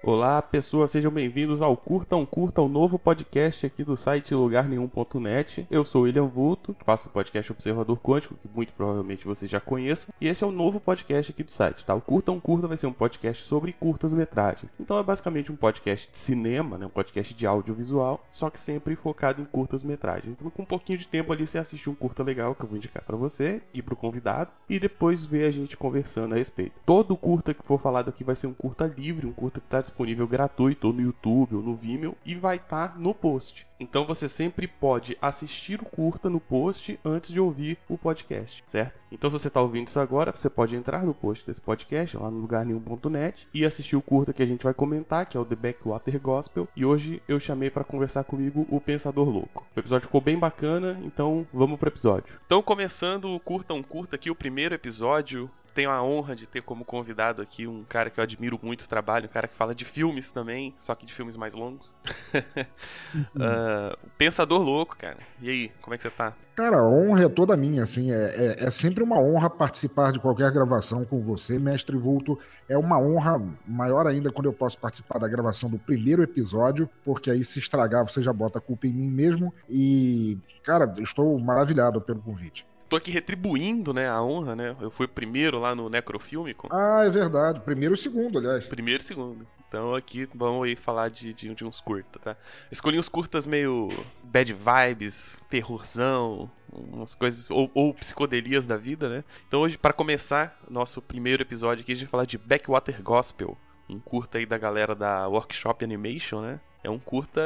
Olá, pessoas, sejam bem-vindos ao Curtam Curta, o novo podcast aqui do site lugarnenhum.net. Eu sou William Vulto, faço o podcast Observador Quântico, que muito provavelmente vocês já conheçam, e esse é o novo podcast aqui do site, tá? O Curtam Curta vai ser um podcast sobre curtas-metragens. Então é basicamente um podcast de cinema, né? Um podcast de audiovisual, só que sempre focado em curtas-metragens. Então com um pouquinho de tempo ali você assiste um curta legal que eu vou indicar para você e pro convidado, e depois ver a gente conversando a respeito. Todo curta que for falado aqui vai ser um curta livre, um curta que tá disponível gratuito no YouTube ou no Vimeo e vai estar tá no post. Então você sempre pode assistir o curta no post antes de ouvir o podcast, certo? Então se você está ouvindo isso agora, você pode entrar no post desse podcast lá no lugarnenhum.net e assistir o curta que a gente vai comentar, que é o The Backwater Gospel. E hoje eu chamei para conversar comigo o Pensador Louco. O episódio ficou bem bacana, então vamos pro episódio. Então começando o curta um curta aqui, o primeiro episódio tenho a honra de ter como convidado aqui um cara que eu admiro muito o trabalho, um cara que fala de filmes também, só que de filmes mais longos. uh, Pensador Louco, cara. E aí, como é que você tá? Cara, a honra é toda minha, assim. É, é, é, sempre uma honra participar de qualquer gravação com você, mestre Vulto. É uma honra maior ainda quando eu posso participar da gravação do primeiro episódio, porque aí se estragar você já bota a culpa em mim mesmo. E, cara, estou maravilhado pelo convite tô aqui retribuindo, né, a honra, né? Eu fui primeiro lá no Necrofilmico. Ah, é verdade. Primeiro e segundo, aliás. Primeiro e segundo. Então aqui vamos aí falar de, de, de uns curtas, tá? escolhi uns curtas meio bad vibes, terrorzão, umas coisas, ou, ou psicodelias da vida, né? Então hoje, para começar nosso primeiro episódio aqui, a gente vai falar de Backwater Gospel, um curta aí da galera da Workshop Animation, né? É um curta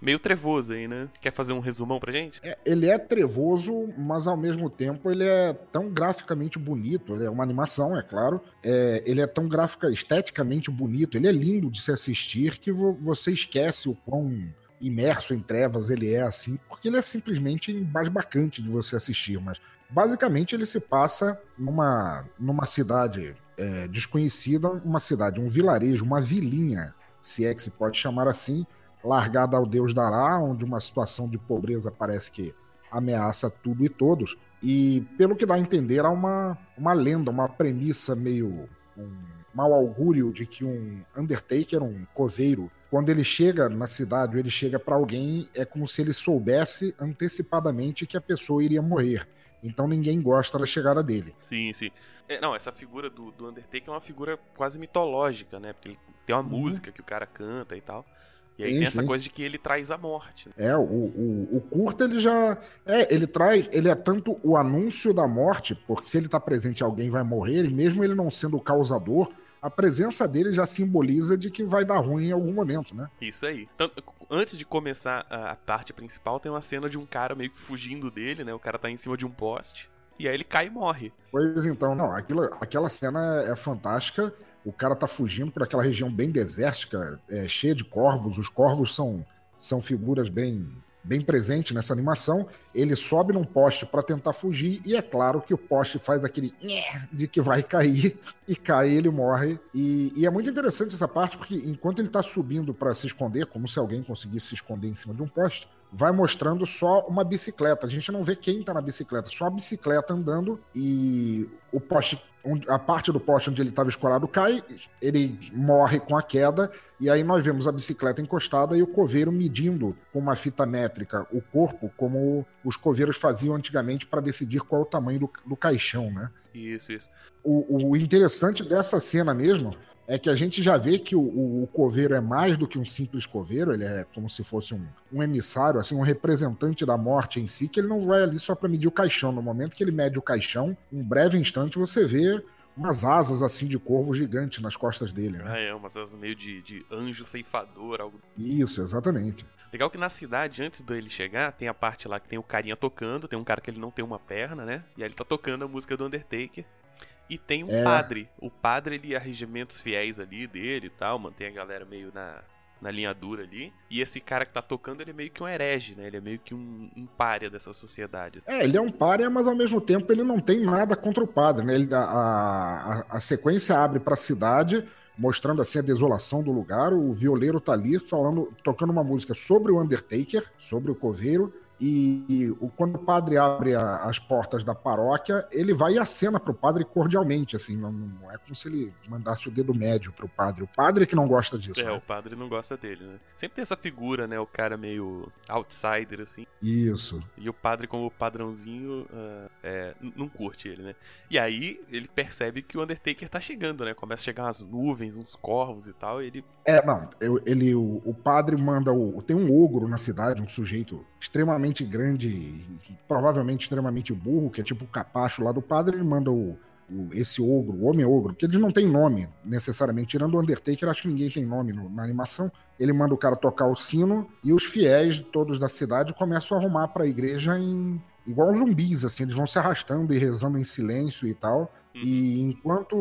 meio trevoso aí, né? Quer fazer um resumão pra gente? É, ele é trevoso, mas ao mesmo tempo ele é tão graficamente bonito. Ele é uma animação, é claro. É, ele é tão gráfica, esteticamente bonito. Ele é lindo de se assistir que vo você esquece o quão imerso em trevas ele é assim, porque ele é simplesmente embasbacante de você assistir. Mas basicamente ele se passa numa, numa cidade é, desconhecida, uma cidade, um vilarejo, uma vilinha se é que se pode chamar assim, largada ao Deus dará, onde uma situação de pobreza parece que ameaça tudo e todos. E pelo que dá a entender, há uma, uma lenda, uma premissa meio. um mau augúrio de que um Undertaker, um coveiro, quando ele chega na cidade, ou ele chega para alguém, é como se ele soubesse antecipadamente que a pessoa iria morrer. Então ninguém gosta da chegada dele. Sim, sim. É, não, essa figura do, do Undertaker é uma figura quase mitológica, né? Porque ele tem uma uhum. música que o cara canta e tal. E aí sim, tem essa sim. coisa de que ele traz a morte. Né? É, o, o, o curta ele já. É, ele traz. Ele é tanto o anúncio da morte, porque se ele tá presente alguém vai morrer, e mesmo ele não sendo o causador, a presença dele já simboliza de que vai dar ruim em algum momento, né? Isso aí. Tanto, antes de começar a, a parte principal, tem uma cena de um cara meio que fugindo dele, né? O cara tá em cima de um poste. E aí ele cai e morre. Pois então, não, aquilo, aquela cena é fantástica o cara tá fugindo por aquela região bem desértica, é, cheia de corvos. Os corvos são, são figuras bem, bem presentes nessa animação. Ele sobe num poste para tentar fugir, e é claro que o poste faz aquele de que vai cair, e cai ele morre. E, e é muito interessante essa parte, porque enquanto ele tá subindo para se esconder, como se alguém conseguisse se esconder em cima de um poste, vai mostrando só uma bicicleta. A gente não vê quem tá na bicicleta, só a bicicleta andando e o poste, a parte do poste onde ele estava escorado cai, ele morre com a queda e aí nós vemos a bicicleta encostada e o coveiro medindo com uma fita métrica o corpo, como os coveiros faziam antigamente para decidir qual é o tamanho do, do caixão, né? Isso, isso. O, o interessante dessa cena mesmo é que a gente já vê que o, o, o, coveiro é mais do que um simples coveiro, ele é como se fosse um, um, emissário, assim, um representante da morte em si, que ele não vai ali só para medir o caixão. No momento que ele mede o caixão, um breve instante você vê umas asas assim de corvo gigante nas costas dele. Né? Ah, é, umas asas meio de, de anjo ceifador, algo. Isso, exatamente. Legal que na cidade, antes dele chegar, tem a parte lá que tem o carinha tocando, tem um cara que ele não tem uma perna, né? E aí ele tá tocando a música do Undertaker. E tem um é. padre. O padre, ele regimentos fiéis ali dele e tal, mantém a galera meio na, na linha dura ali. E esse cara que tá tocando, ele é meio que um herege, né? Ele é meio que um, um párea dessa sociedade. É, ele é um párea, mas ao mesmo tempo ele não tem nada contra o padre, né? Ele, a, a, a sequência abre pra cidade, mostrando assim a desolação do lugar. O violeiro tá ali falando, tocando uma música sobre o Undertaker, sobre o coveiro. E, e o, quando o padre abre a, as portas da paróquia, ele vai e acena pro padre cordialmente, assim, não, não, é como se ele mandasse o dedo médio pro padre. O padre é que não gosta disso. É, né? o padre não gosta dele, né? Sempre tem essa figura, né? O cara meio outsider, assim. Isso. E o padre, como padrãozinho, uh, é, não curte ele, né? E aí ele percebe que o Undertaker tá chegando, né? Começa a chegar umas nuvens, uns corvos e tal, e ele... É, não, ele, o, o padre manda o... Tem um ogro na cidade, um sujeito extremamente grande, provavelmente extremamente burro, que é tipo o capacho lá do padre, ele manda o, o esse ogro, o homem ogro, que ele não tem nome necessariamente, tirando o Undertaker, acho que ninguém tem nome no, na animação. Ele manda o cara tocar o sino e os fiéis todos da cidade começam a arrumar para a igreja em igual zumbis, assim, eles vão se arrastando e rezando em silêncio e tal. Uhum. E enquanto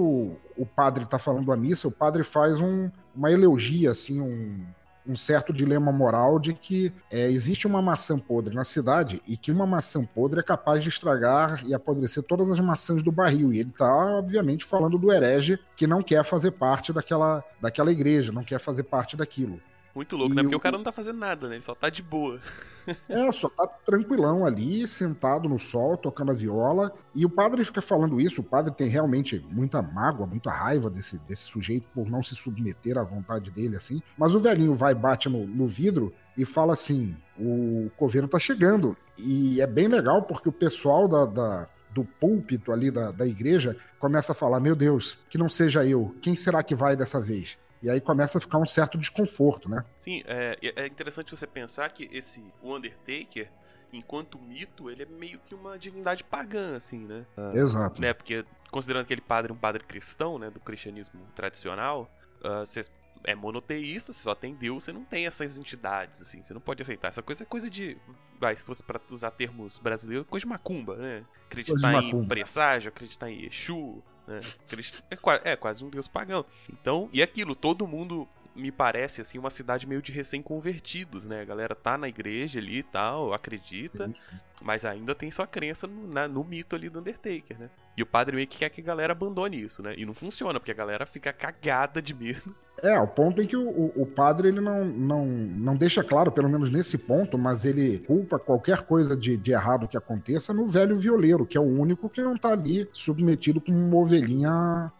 o padre está falando a missa, o padre faz um, uma elegia, assim, um, um certo dilema moral de que é, existe uma maçã podre na cidade e que uma maçã podre é capaz de estragar e apodrecer todas as maçãs do barril. E ele está, obviamente, falando do herege que não quer fazer parte daquela, daquela igreja, não quer fazer parte daquilo. Muito louco, e né? Porque o... o cara não tá fazendo nada, né? Ele só tá de boa. É, só tá tranquilão ali, sentado no sol, tocando a viola. E o padre fica falando isso. O padre tem realmente muita mágoa, muita raiva desse, desse sujeito por não se submeter à vontade dele, assim. Mas o velhinho vai, bate no, no vidro e fala assim: o coveiro tá chegando. E é bem legal porque o pessoal da, da do púlpito ali da, da igreja começa a falar: Meu Deus, que não seja eu, quem será que vai dessa vez? E aí começa a ficar um certo desconforto, né? Sim, é, é interessante você pensar que esse o Undertaker, enquanto mito, ele é meio que uma divindade pagã, assim, né? Exato. Né, porque considerando aquele padre um padre cristão, né, do cristianismo tradicional, uh, você é monoteísta, você só tem Deus, você não tem essas entidades, assim, você não pode aceitar. Essa coisa é coisa de, vai, se fosse para usar termos brasileiros, coisa de macumba, né? Acreditar em presságio, acreditar em Exu, né? É, é quase um deus pagão. Então, e aquilo, todo mundo me parece assim uma cidade meio de recém-convertidos, né? A galera tá na igreja ali e tal, acredita, mas ainda tem sua crença no, na, no mito ali do Undertaker, né? E o padre meio que quer que a galera abandone isso, né? E não funciona, porque a galera fica cagada de medo é, o ponto em que o, o, padre ele não, não, não deixa claro, pelo menos nesse ponto, mas ele culpa qualquer coisa de, de errado que aconteça no velho violeiro, que é o único que não está ali submetido como uma ovelhinha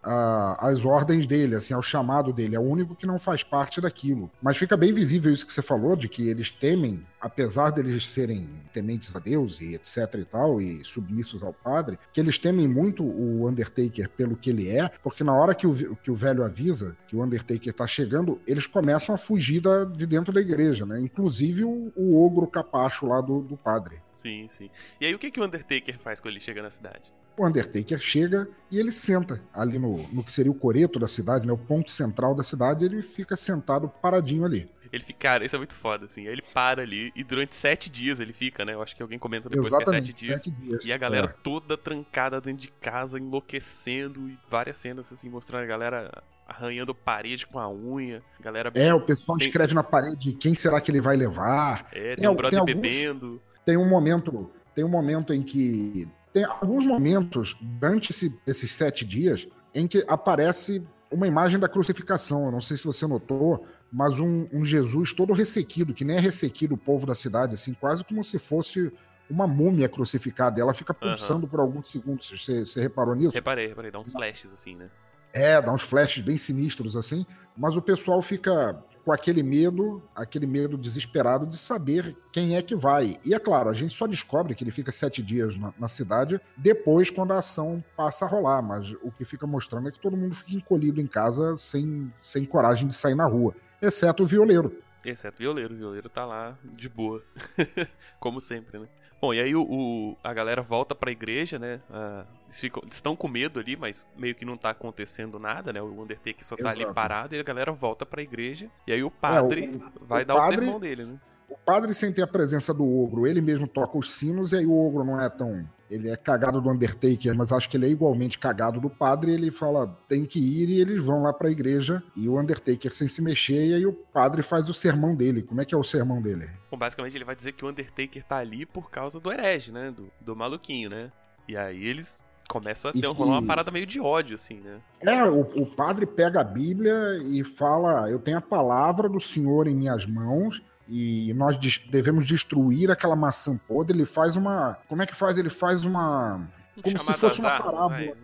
às ordens dele, assim, ao chamado dele. É o único que não faz parte daquilo. Mas fica bem visível isso que você falou, de que eles temem, apesar deles serem tementes a Deus e etc e tal, e submissos ao padre, que eles temem muito o Undertaker pelo que ele é, porque na hora que o, que o velho avisa que o Undertaker que está chegando, eles começam a fugir da, de dentro da igreja, né? Inclusive o, o ogro capacho lá do, do padre. Sim, sim. E aí o que, que o Undertaker faz quando ele chega na cidade? O Undertaker chega e ele senta ali no, no que seria o coreto da cidade, né? O ponto central da cidade, ele fica sentado paradinho ali. Ele fica, cara, isso é muito foda, assim. Aí ele para ali e durante sete dias ele fica, né? Eu acho que alguém comenta depois Exatamente, que é sete dias. Sete dias. E a galera é. toda trancada dentro de casa, enlouquecendo, e várias cenas, assim, mostrando a galera arranhando parede com a unha. Galera. É, o pessoal tem... escreve na parede quem será que ele vai levar. É, tem, tem um brother tem alguns... bebendo. Tem um momento. Tem um momento em que. Tem alguns momentos durante esse, esses sete dias em que aparece uma imagem da crucificação. Eu não sei se você notou, mas um, um Jesus todo ressequido, que nem é ressequido o povo da cidade, assim, quase como se fosse uma múmia crucificada. Ela fica pulsando uhum. por alguns segundos. Você, você reparou nisso? Reparei, reparei. Dá uns flashes assim, né? É, dá uns flashes bem sinistros assim, mas o pessoal fica com aquele medo, aquele medo desesperado de saber quem é que vai. E é claro, a gente só descobre que ele fica sete dias na, na, cidade depois, quando a ação passa a rolar. Mas o que fica mostrando é que todo mundo fica encolhido em casa sem, sem coragem de sair na rua, exceto o violeiro. Exceto o violeiro, o violeiro tá lá de boa. Como sempre, né? Bom, e aí o, o, a galera volta pra igreja, né? Uh, eles, ficam, eles estão com medo ali, mas meio que não tá acontecendo nada, né? O Undertaker só tá Exato. ali parado e a galera volta pra igreja. E aí o padre é, o, vai o dar padre, o sermão dele, né? O padre, sem ter a presença do ogro, ele mesmo toca os sinos, e aí o ogro não é tão. Ele é cagado do Undertaker, mas acho que ele é igualmente cagado do padre. Ele fala, tem que ir, e eles vão lá pra igreja, e o Undertaker sem se mexer, e aí o padre faz o sermão dele. Como é que é o sermão dele? Bom, basicamente ele vai dizer que o Undertaker tá ali por causa do herege, né? Do, do maluquinho, né? E aí eles começa a ter, rolar uma parada meio de ódio, assim, né? É, o, o, padre pega a Bíblia e fala: Eu tenho a palavra do Senhor em minhas mãos, e nós devemos destruir aquela maçã podre. Ele faz uma. Como é que faz? Ele faz uma. Como se fosse uma parábola.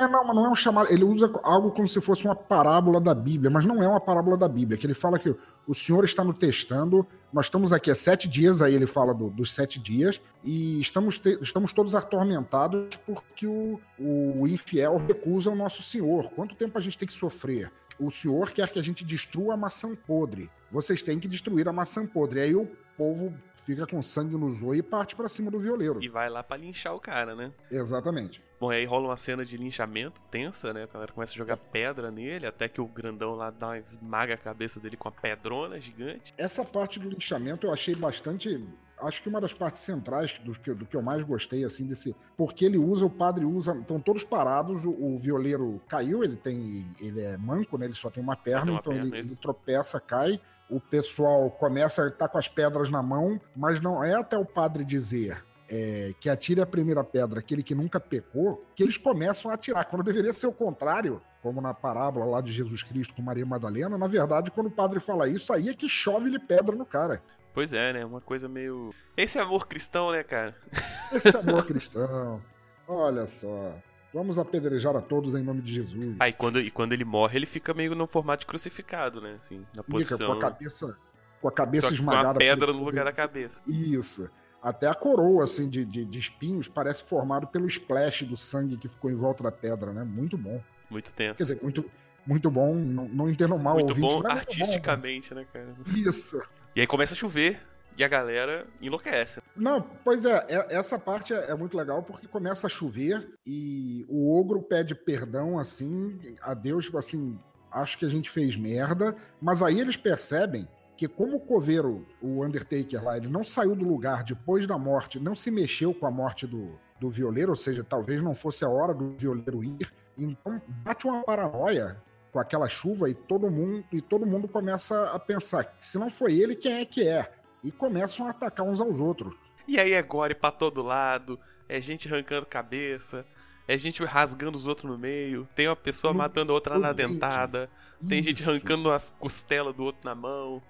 É, não, mas não é um chamado. Ele usa algo como se fosse uma parábola da Bíblia, mas não é uma parábola da Bíblia. Que ele fala que o Senhor está no testando. Nós estamos aqui há sete dias, aí ele fala do, dos sete dias, e estamos, te, estamos todos atormentados porque o, o infiel recusa o nosso Senhor. Quanto tempo a gente tem que sofrer? O Senhor quer que a gente destrua a maçã podre. Vocês têm que destruir a maçã podre. Aí o povo fica com sangue no zoio e parte para cima do violeiro. E vai lá para linchar o cara, né? Exatamente. Bom, aí rola uma cena de linchamento tensa, né? A galera começa a jogar pedra nele, até que o grandão lá dá uma esmaga a cabeça dele com a pedrona gigante. Essa parte do linchamento eu achei bastante acho que uma das partes centrais do que, do que eu mais gostei, assim, desse. Porque ele usa, o padre usa. Estão todos parados, o, o, violeiro caiu, ele tem. Ele é manco, né? Ele só tem uma perna, tem uma então perna, ele, ele, tropeça, cai o pessoal começa a estar com as pedras na mão, mas não é até o padre dizer é, que atire a primeira pedra aquele que nunca pecou, que eles começam a atirar, quando deveria ser o contrário, como na parábola lá de Jesus Cristo com Maria Madalena, na verdade, quando o padre fala isso, aí é que chove-lhe pedra no cara. Pois é, né? Uma coisa meio. Esse amor cristão, né, cara? Esse amor cristão. Olha só. Vamos apedrejar a todos em nome de Jesus. Aí quando, e quando ele morre, ele fica meio no formato de crucificado, né? Assim, na posição. Fica com a cabeça, com a cabeça esmagada. Com a pedra no lugar da cabeça. Isso. Até a coroa, assim, de, de, de, espinhos parece formado pelo splash do sangue que ficou em volta da pedra, né? Muito bom. Muito tenso. Quer dizer, muito, muito bom. Não, não entendo mal Muito ouvinte, bom artisticamente, bom, né, cara? Isso. E aí começa a chover e a galera enlouquece. Não, pois é, é essa parte é, é, muito legal porque começa a chover e o ogro pede perdão assim, a Deus, tipo assim, acho que a gente fez merda, mas aí eles percebem que como o coveiro, o Undertaker lá, ele não saiu do lugar depois da morte, não se mexeu com a morte do, do violeiro, ou seja, talvez não fosse a hora do violeiro ir, então bate uma paranoia com aquela chuva e todo mundo e todo mundo começa a pensar, se não foi ele, quem é que é? e começam a atacar uns aos outros. E aí é gore pra todo lado, é gente arrancando cabeça, é gente rasgando os outros no meio, tem uma pessoa no, matando a outra na dentada, tem gente arrancando as costelas do outro na mão,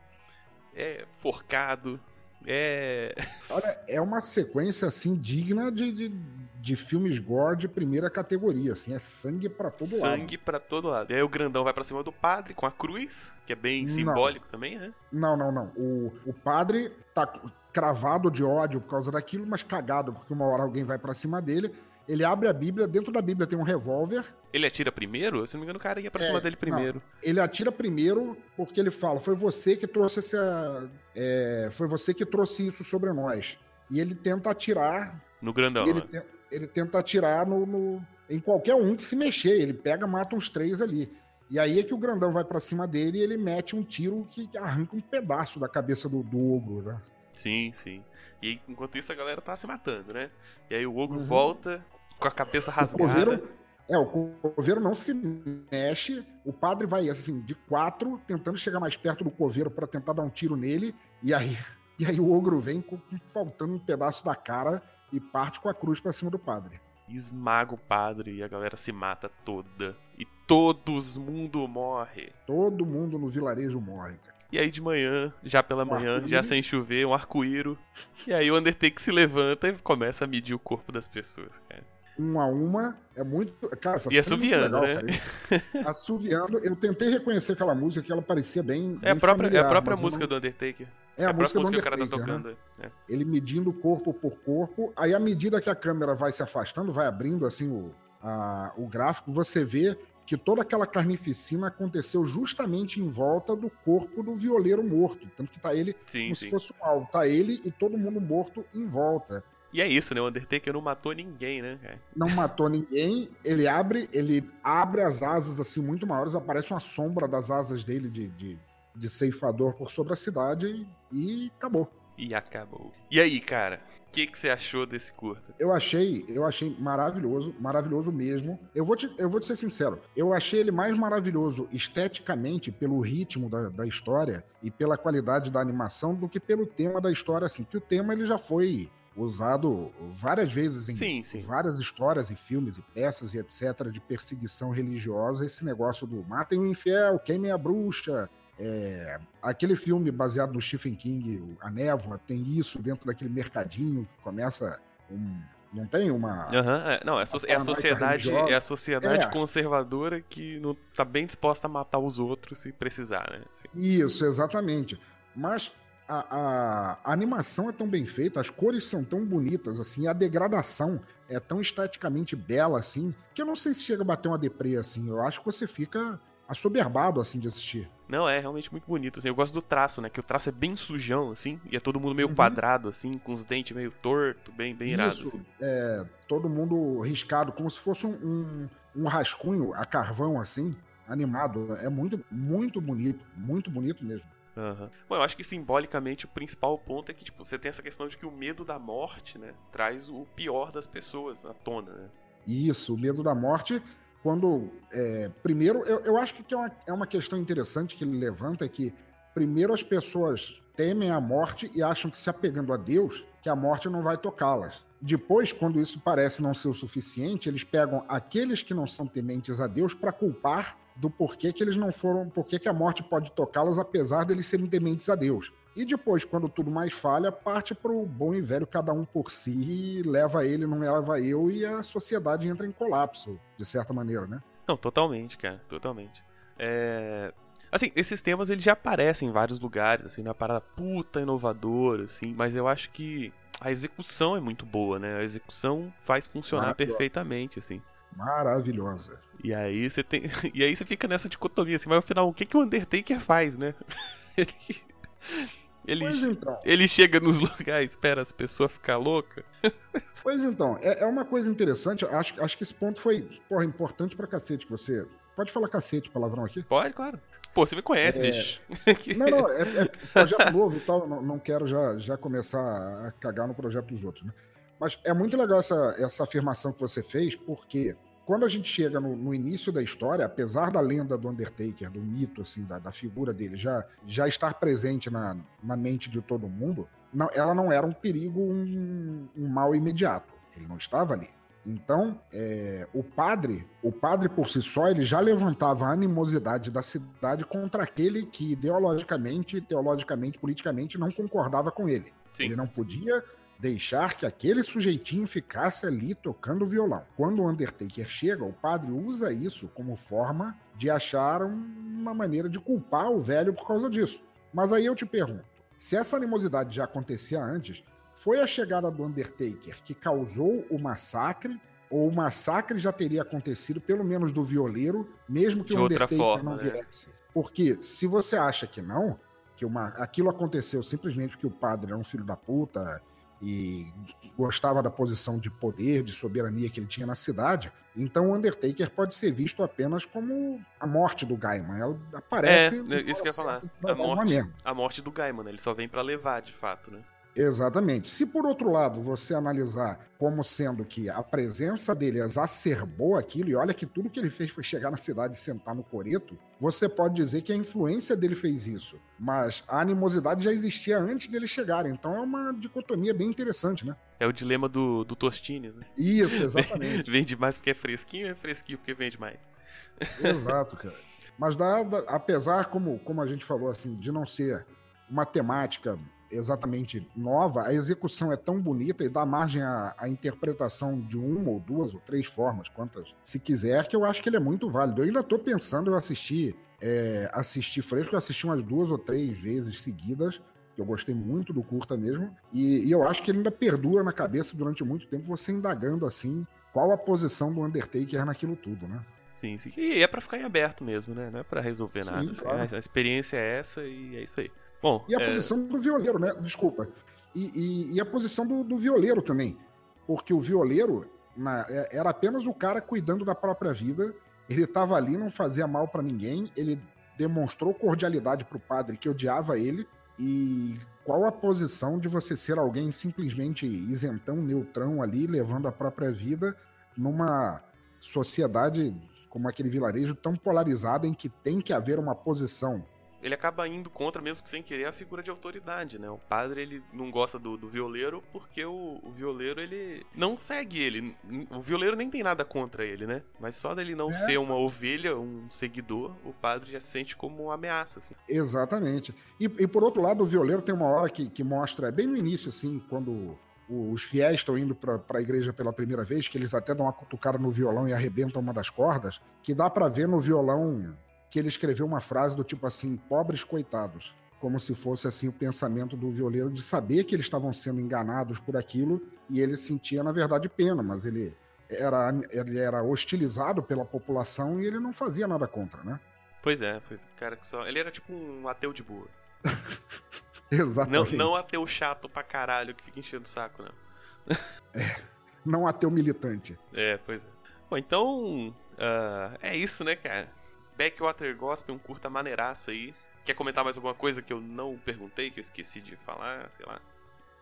é forcado. É. Olha, é uma sequência assim digna de, de, de filmes gore de primeira categoria, assim, é sangue para todo sangue lado. Sangue para todo lado. E aí o grandão vai para cima do padre com a cruz, que é bem não. simbólico também, né? Não, não, não. O, o padre tá cravado de ódio por causa daquilo, mas cagado, porque uma hora alguém vai para cima dele. Ele abre a Bíblia, dentro da Bíblia tem um revólver. Ele atira primeiro? Se não me engano, o cara ia pra é, cima dele primeiro. Não, ele atira primeiro porque ele fala: foi você que trouxe essa. É, foi você que trouxe isso sobre nós. E ele tenta atirar. No grandão. Ele, né? ele, tenta atirar no, no, em qualquer um que se mexer. Ele pega, mata uns três ali. E aí é que o grandão vai para cima dele e ele mete um tiro que arranca um pedaço da cabeça do, do ogro, né? Sim, sim. E enquanto isso a galera tá se matando, né? E aí o ogro uhum. volta, com a cabeça rasgada. O coveiro, é, o coveiro não se mexe, o padre vai assim, de quatro, tentando chegar mais perto do coveiro para tentar dar um tiro nele, e aí, e aí o ogro vem com, faltando um pedaço da cara e parte com a cruz para cima do padre. Esmaga o padre e a galera se mata toda. E todos mundo morre. Todo mundo no vilarejo morre, cara. E aí de manhã, já pela manhã, já sem chover, um arco-íro. E aí o Undertaker se levanta e começa a medir o corpo das pessoas, cara uma a uma. É muito. Cara, essa e assoviando, é legal, né? Assoviando. Eu tentei reconhecer aquela música que ela parecia bem. É, bem a, própria, familiar, é a própria música não... do Undertaker. É, é a, a música, música que o cara tá tocando. Né? É. Ele medindo corpo por corpo. Aí, à medida que a câmera vai se afastando, vai abrindo assim o, a, o gráfico, você vê que toda aquela carnificina aconteceu justamente em volta do corpo do violeiro morto. Tanto que tá ele sim, como sim. se fosse um alvo. Tá ele e todo mundo morto em volta. E é isso, né? O Undertaker não matou ninguém, né? Não matou ninguém. Ele abre, ele abre as asas assim muito maiores, aparece uma sombra das asas dele de, de, de ceifador por sobre a cidade e, e acabou. E acabou. E aí, cara? O que, que você achou desse curta? Eu achei, eu achei maravilhoso, maravilhoso mesmo. Eu vou te, eu vou te ser sincero, eu achei ele mais maravilhoso esteticamente pelo ritmo da, da história e pela qualidade da animação do que pelo tema da história, assim. Que o tema ele já foi usado várias vezes em sim, sim. várias histórias e filmes e peças e etc. de perseguição religiosa, esse negócio do matem o infiel, queimem a bruxa, É, aquele filme baseado no Stephen King, A Névoa, tem isso dentro daquele mercadinho que começa um, não tem uma. Uhum, é, não, é, so, é, a sociedade, é a sociedade é. conservadora que não tá bem disposta a matar os outros se precisar, né? Assim. Isso, exatamente. Mas a, a, a, animação é tão bem feita, as cores são tão bonitas, assim, a degradação é tão esteticamente bela, assim, que eu não sei se chega a bater uma deprê, assim. Eu acho que você fica assoberbado, assim, de assistir. Não, é realmente muito bonito, assim. Eu gosto do traço, né? Que o traço é bem sujão, assim, e é todo mundo meio uhum. quadrado, assim, com os dentes meio torto, bem, bem irado, assim. é, todo mundo riscado, como se fosse um, um, um rascunho a carvão, assim, animado. É muito, muito bonito, muito bonito mesmo. Uhum. Bom, eu acho que simbolicamente o principal ponto é que, tipo, você tem essa questão de que o medo da morte, né, traz o pior das pessoas à tona, né? Isso, o medo da morte quando. É, primeiro, eu, eu acho que é uma, é uma questão interessante que ele levanta: é que, primeiro, as pessoas temem a morte e acham que, se apegando a Deus, que a morte não vai tocá-las. Depois, quando isso parece não ser o suficiente, eles pegam aqueles que não são tementes a Deus para culpar do porquê que eles não foram, porquê que a morte pode tocá-los apesar deles serem tementes a Deus. E depois, quando tudo mais falha, parte para o bom e velho cada um por si, leva ele, não leva eu, e a sociedade entra em colapso, de certa maneira, né? Não, totalmente, cara, totalmente. É... Assim, esses temas eles já aparecem em vários lugares, assim, uma parada puta inovadora, assim, mas eu acho que a execução é muito boa, né? A execução faz funcionar perfeitamente, assim. Maravilhosa. E aí você tem. E aí você fica nessa dicotomia, assim, mas afinal, o que, que o Undertaker faz, né? Ele, então. ele chega nos lugares, espera as pessoas ficar louca. pois então, é, é, uma coisa interessante. Acho, acho que esse ponto foi porra, importante pra cacete que você. Pode falar cacete, palavrão aqui? Pode, claro. Pô, você me conhece, é... bicho. Não, não, é, é projeto novo e tal. Não, não quero já, já começar a cagar no projeto dos outros, né? Mas é muito legal essa, essa afirmação que você fez, porque quando a gente chega no, no, início da história, apesar da lenda do Undertaker, do mito, assim, da, da figura dele, já, já estar presente na, na mente de todo mundo, não, ela não era um perigo, um, um mal imediato. Ele não estava ali. Então, é, o padre, o padre por si só, ele já levantava a animosidade da cidade contra aquele que ideologicamente, teologicamente, politicamente não concordava com ele. Sim. Ele não podia deixar que aquele sujeitinho ficasse ali tocando violão. Quando o Undertaker chega, o padre usa isso como forma de achar uma maneira de culpar o velho por causa disso. Mas aí eu te pergunto: se essa animosidade já acontecia antes, foi a chegada do Undertaker que causou o massacre? Ou o massacre já teria acontecido, pelo menos do violeiro, mesmo que de o Undertaker forma, não né? viesse? Né? Porque se você acha que não, que uma, aquilo aconteceu simplesmente porque o padre era um filho da puta, e gostava da posição de poder, de soberania que ele tinha na cidade. Então o Undertaker pode ser visto apenas como a morte do Gaiman. Ela aparece. É, isso que eu ia falar. A morte, a morte do Gaiman, né? ele só vem para levar, de fato, né? Exatamente. Se por outro lado você analisar como sendo que a presença dele exacerbou aquilo, e olha que tudo que ele fez foi chegar na cidade e sentar no coreto, você pode dizer que a influência dele fez isso. Mas a animosidade já existia antes dele chegar, então é uma dicotomia bem interessante, né? É o dilema do, do Tostines, né? Isso, exatamente. vende mais porque é fresquinho é fresquinho porque vende mais. Exato, cara. Mas dá, dá, apesar, como, como a gente falou, assim, de não ser uma temática exatamente nova, a execução é tão bonita e dá margem à, à, interpretação de uma ou duas ou três formas, quantas se quiser, que eu acho que ele é muito válido. Eu ainda estou pensando em assistir, é, assistir fresco, eu assisti umas duas ou três vezes seguidas, eu gostei muito do curta mesmo, e, e eu acho que ele ainda perdura na cabeça durante muito tempo, você indagando assim qual a posição do Undertaker naquilo tudo, né? Sim, sim. E é para ficar em aberto mesmo, né? Não é para resolver sim, nada. Assim. Claro. A, a experiência é essa e é isso aí. Bom, e a é... posição do violeiro, né? Desculpa. E, e, e a posição do, do, violeiro também. Porque o violeiro na, é, era apenas o cara cuidando da própria vida. Ele estava ali, não fazia mal para ninguém. Ele demonstrou cordialidade para o padre que odiava ele. E qual a posição de você ser alguém simplesmente isentão, neutrão ali, levando a própria vida numa sociedade como aquele vilarejo tão polarizado em que tem que haver uma posição ele acaba indo contra, mesmo que sem querer, a figura de autoridade, né? O padre, ele não gosta do, do violeiro porque o, o, violeiro, ele não segue ele. O violeiro nem tem nada contra ele, né? Mas só dele não é. ser uma ovelha, um seguidor, o padre já se sente como uma ameaça, assim. Exatamente. E, e por outro lado, o violeiro tem uma hora que, que mostra, é bem no início, assim, quando os fiéis estão indo para a igreja pela primeira vez, que eles até dão uma cutucada no violão e arrebentam uma das cordas, que dá para ver no violão que ele escreveu uma frase do tipo assim, pobres coitados, como se fosse assim o pensamento do violeiro de saber que eles estavam sendo enganados por aquilo e ele sentia na verdade pena, mas ele era ele era hostilizado pela população e ele não fazia nada contra, né? Pois é, pois cara que só ele era tipo um ateu de boa. Exatamente. Não, não ateu chato pra caralho que fica enchendo o saco, não. é, não ateu militante. É, pois é. Bom, então, uh, é isso, né, cara? Backwater Gospel, um curta maneiraço aí. Quer comentar mais alguma coisa que eu não perguntei, que eu esqueci de falar, sei lá?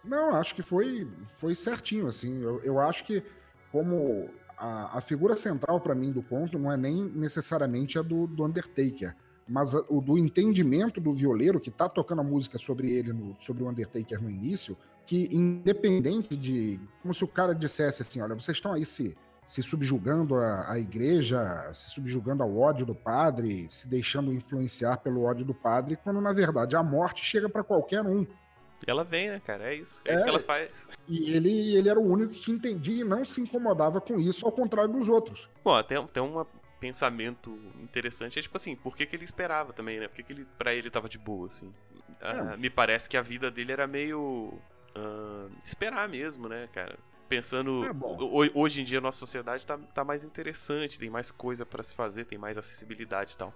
Não, acho que foi, foi certinho, assim. Eu, eu acho que, como a, a figura central para mim do conto não é nem necessariamente a do, do Undertaker mas o do entendimento do violeiro que está tocando a música sobre ele, no, sobre o Undertaker no início, que independente de. Como se o cara dissesse assim: olha, vocês estão aí se, se subjugando a, a igreja, se subjugando ao ódio do padre, se deixando influenciar pelo ódio do padre, quando na verdade a morte chega para qualquer um. Ela vem, né, cara? É isso. É, é, isso que ela faz. E ele, ele era o único que entendia e não se incomodava com isso, ao contrário dos outros. Bom, tem, tem uma, pensamento interessante é tipo assim, por que, que ele esperava também, né? Por que, que ele, pra ele tava de boa, assim? Ah, me parece que a vida dele era meio. Uh, esperar mesmo, né, cara? Pensando. É hoje em dia a nossa sociedade tá, tá mais interessante, tem mais coisa para se fazer, tem mais acessibilidade e tal.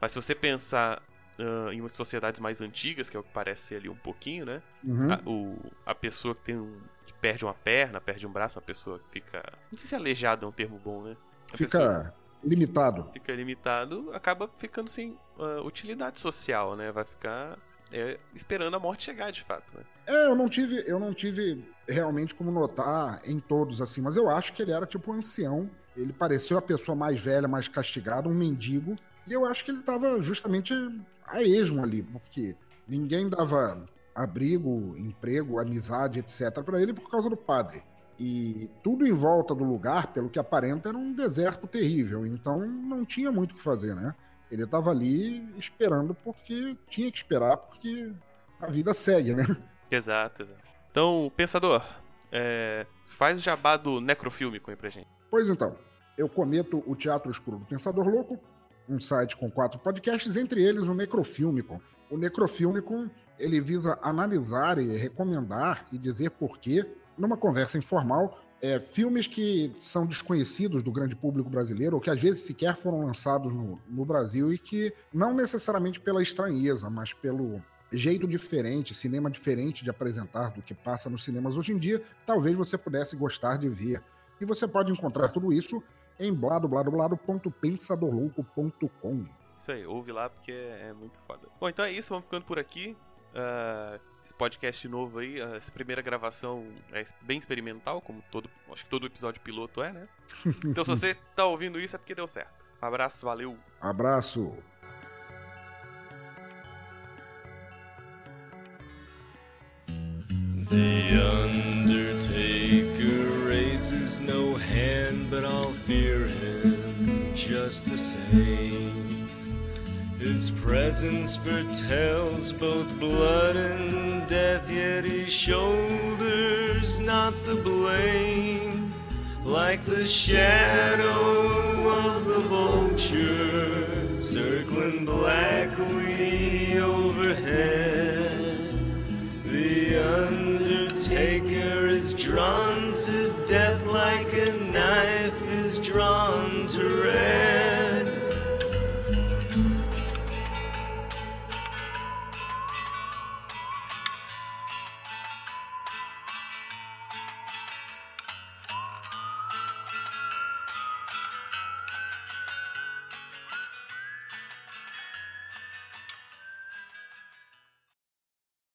Mas se você pensar uh, em sociedades mais antigas, que é o que parece ser ali um pouquinho, né? Uhum. A, o, a pessoa que tem um. que perde uma perna, perde um braço, a pessoa que fica. Não sei se aleijado é um termo bom, né? A fica. Pessoa, limitado. Fica limitado, acaba ficando sem uh, utilidade social, né? Vai ficar é, esperando a morte chegar, de fato. Né? É, eu não tive, eu não tive realmente como notar em todos assim, mas eu acho que ele era tipo um ancião. Ele pareceu a pessoa mais velha, mais castigada, um mendigo. E eu acho que ele estava justamente a esmo ali, porque ninguém dava abrigo, emprego, amizade, etc. para ele por causa do padre. E tudo em volta do lugar, pelo que aparenta, era um deserto terrível. Então não tinha muito o que fazer, né? Ele estava ali esperando porque tinha que esperar, porque a vida segue, né? Exato, exato. Então, pensador, é... faz o jabá do necrofílmico aí pra gente. Pois então, eu cometo o Teatro Escuro do Pensador Louco, um site com quatro podcasts, entre eles o Necrofílmico. O Necrofílmico, ele visa analisar e recomendar e dizer por que numa conversa informal, é, filmes que são desconhecidos do grande público brasileiro, ou que às vezes sequer foram lançados no, no Brasil e que não necessariamente pela estranheza, mas pelo jeito diferente, cinema diferente de apresentar do que passa nos cinemas hoje em dia, talvez você pudesse gostar de ver. E você pode encontrar tudo isso em bladobladoblado.pensadorlouco.com. Isso aí, ouve lá porque é muito foda. Bom, então é isso, vamos ficando por aqui. Uh, esse podcast novo aí, uh, essa primeira gravação é bem experimental, como todo, acho que todo episódio piloto é, né? Então se você tá ouvindo isso é porque deu certo. Abraço, valeu. Abraço. The Undertaker raises no hand, but I'll fear him just the same. His presence foretells both blood and death, yet he shoulders not the blame. Like the shadow of the vulture circling blackly overhead. The undertaker is drawn to death like a knife is drawn to red.